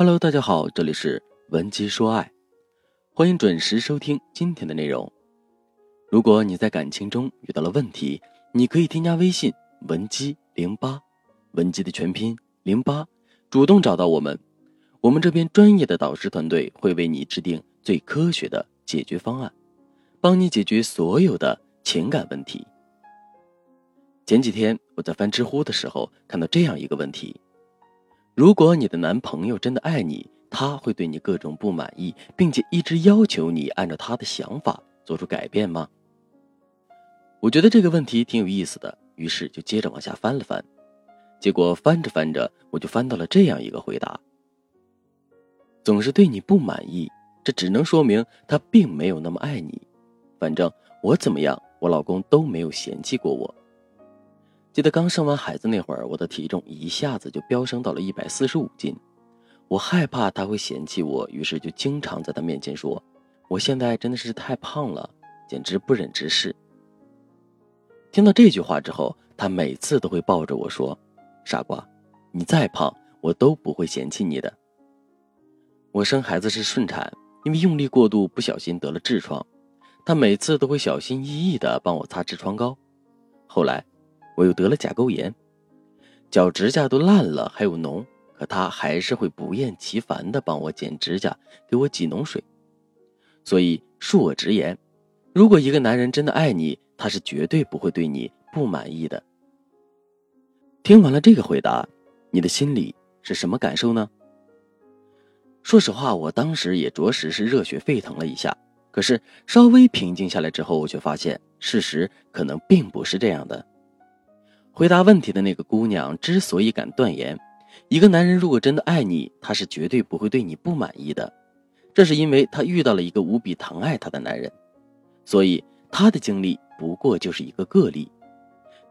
Hello，大家好，这里是文姬说爱，欢迎准时收听今天的内容。如果你在感情中遇到了问题，你可以添加微信文姬零八，文姬的全拼零八，主动找到我们，我们这边专业的导师团队会为你制定最科学的解决方案，帮你解决所有的情感问题。前几天我在翻知乎的时候看到这样一个问题。如果你的男朋友真的爱你，他会对你各种不满意，并且一直要求你按照他的想法做出改变吗？我觉得这个问题挺有意思的，于是就接着往下翻了翻，结果翻着翻着，我就翻到了这样一个回答：总是对你不满意，这只能说明他并没有那么爱你。反正我怎么样，我老公都没有嫌弃过我。记得刚生完孩子那会儿，我的体重一下子就飙升到了一百四十五斤。我害怕他会嫌弃我，于是就经常在他面前说：“我现在真的是太胖了，简直不忍直视。”听到这句话之后，他每次都会抱着我说：“傻瓜，你再胖，我都不会嫌弃你的。”我生孩子是顺产，因为用力过度，不小心得了痔疮，他每次都会小心翼翼地帮我擦痔疮膏。后来。我又得了甲沟炎，脚指甲都烂了，还有脓，可他还是会不厌其烦地帮我剪指甲，给我挤脓水。所以恕我直言，如果一个男人真的爱你，他是绝对不会对你不满意的。听完了这个回答，你的心里是什么感受呢？说实话，我当时也着实是热血沸腾了一下。可是稍微平静下来之后，我却发现事实可能并不是这样的。回答问题的那个姑娘之所以敢断言，一个男人如果真的爱你，他是绝对不会对你不满意的。这是因为他遇到了一个无比疼爱他的男人，所以他的经历不过就是一个个例。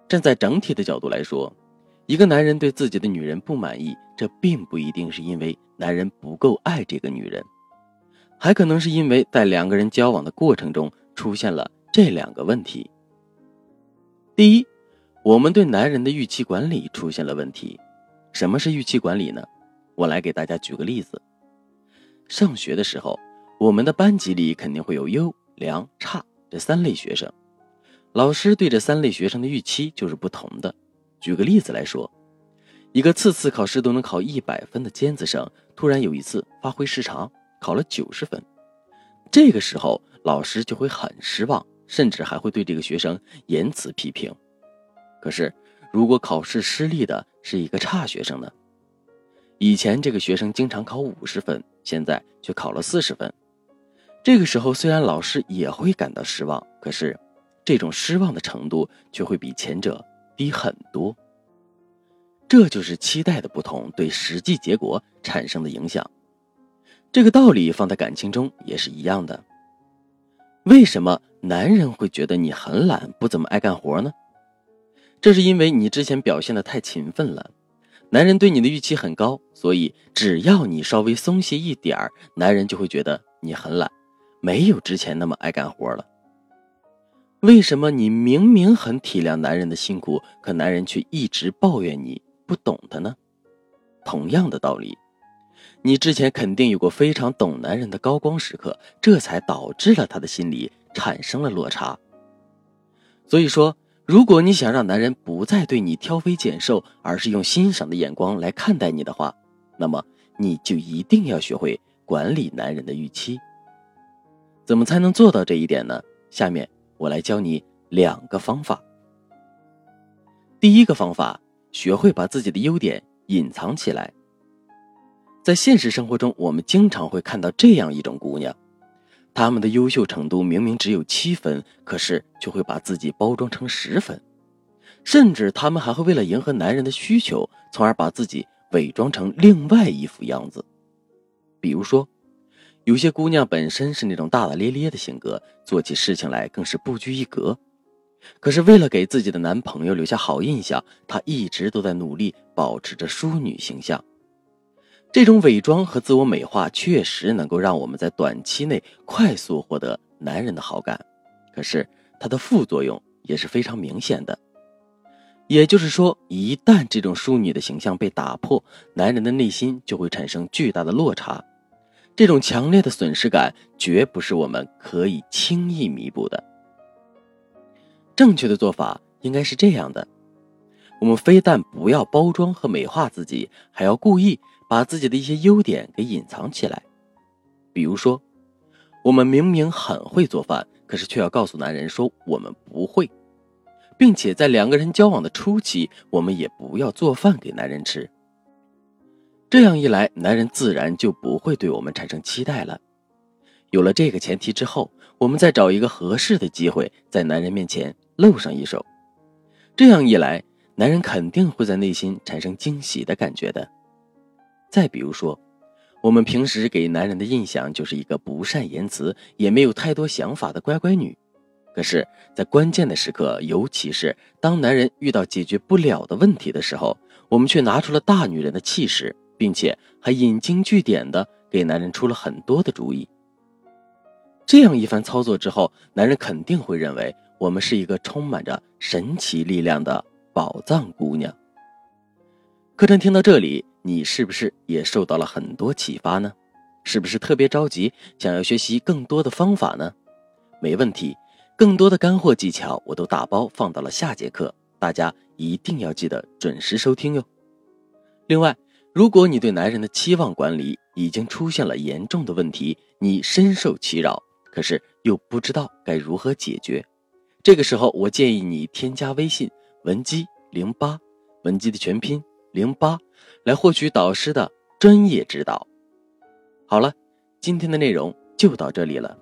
站在整体的角度来说，一个男人对自己的女人不满意，这并不一定是因为男人不够爱这个女人，还可能是因为在两个人交往的过程中出现了这两个问题。第一。我们对男人的预期管理出现了问题。什么是预期管理呢？我来给大家举个例子。上学的时候，我们的班级里肯定会有优良差这三类学生，老师对这三类学生的预期就是不同的。举个例子来说，一个次次考试都能考一百分的尖子生，突然有一次发挥失常，考了九十分，这个时候老师就会很失望，甚至还会对这个学生言辞批评。可是，如果考试失利的是一个差学生呢？以前这个学生经常考五十分，现在却考了四十分。这个时候，虽然老师也会感到失望，可是这种失望的程度却会比前者低很多。这就是期待的不同对实际结果产生的影响。这个道理放在感情中也是一样的。为什么男人会觉得你很懒，不怎么爱干活呢？这是因为你之前表现的太勤奋了，男人对你的预期很高，所以只要你稍微松懈一点儿，男人就会觉得你很懒，没有之前那么爱干活了。为什么你明明很体谅男人的辛苦，可男人却一直抱怨你不懂他呢？同样的道理，你之前肯定有过非常懂男人的高光时刻，这才导致了他的心里产生了落差。所以说。如果你想让男人不再对你挑肥拣瘦，而是用欣赏的眼光来看待你的话，那么你就一定要学会管理男人的预期。怎么才能做到这一点呢？下面我来教你两个方法。第一个方法，学会把自己的优点隐藏起来。在现实生活中，我们经常会看到这样一种姑娘。他们的优秀程度明明只有七分，可是却会把自己包装成十分，甚至他们还会为了迎合男人的需求，从而把自己伪装成另外一副样子。比如说，有些姑娘本身是那种大大咧咧的性格，做起事情来更是不拘一格，可是为了给自己的男朋友留下好印象，她一直都在努力保持着淑女形象。这种伪装和自我美化确实能够让我们在短期内快速获得男人的好感，可是它的副作用也是非常明显的。也就是说，一旦这种淑女的形象被打破，男人的内心就会产生巨大的落差。这种强烈的损失感，绝不是我们可以轻易弥补的。正确的做法应该是这样的：我们非但不要包装和美化自己，还要故意把自己的一些优点给隐藏起来。比如说，我们明明很会做饭，可是却要告诉男人说我们不会。并且在两个人交往的初期，我们也不要做饭给男人吃。这样一来，男人自然就不会对我们产生期待了。有了这个前提之后，我们再找一个合适的机会，在男人面前露上一手。这样一来，男人肯定会在内心产生惊喜的感觉的。再比如说，我们平时给男人的印象就是一个不善言辞，也没有太多想法的乖乖女。可是，在关键的时刻，尤其是当男人遇到解决不了的问题的时候，我们却拿出了大女人的气势，并且还引经据典的给男人出了很多的主意。这样一番操作之后，男人肯定会认为我们是一个充满着神奇力量的宝藏姑娘。课程听到这里，你是不是也受到了很多启发呢？是不是特别着急，想要学习更多的方法呢？没问题。更多的干货技巧，我都打包放到了下节课，大家一定要记得准时收听哟。另外，如果你对男人的期望管理已经出现了严重的问题，你深受其扰，可是又不知道该如何解决，这个时候我建议你添加微信文姬零八，文姬的全拼零八，来获取导师的专业指导。好了，今天的内容就到这里了，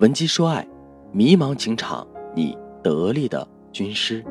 文姬说爱。迷茫情场，你得力的军师。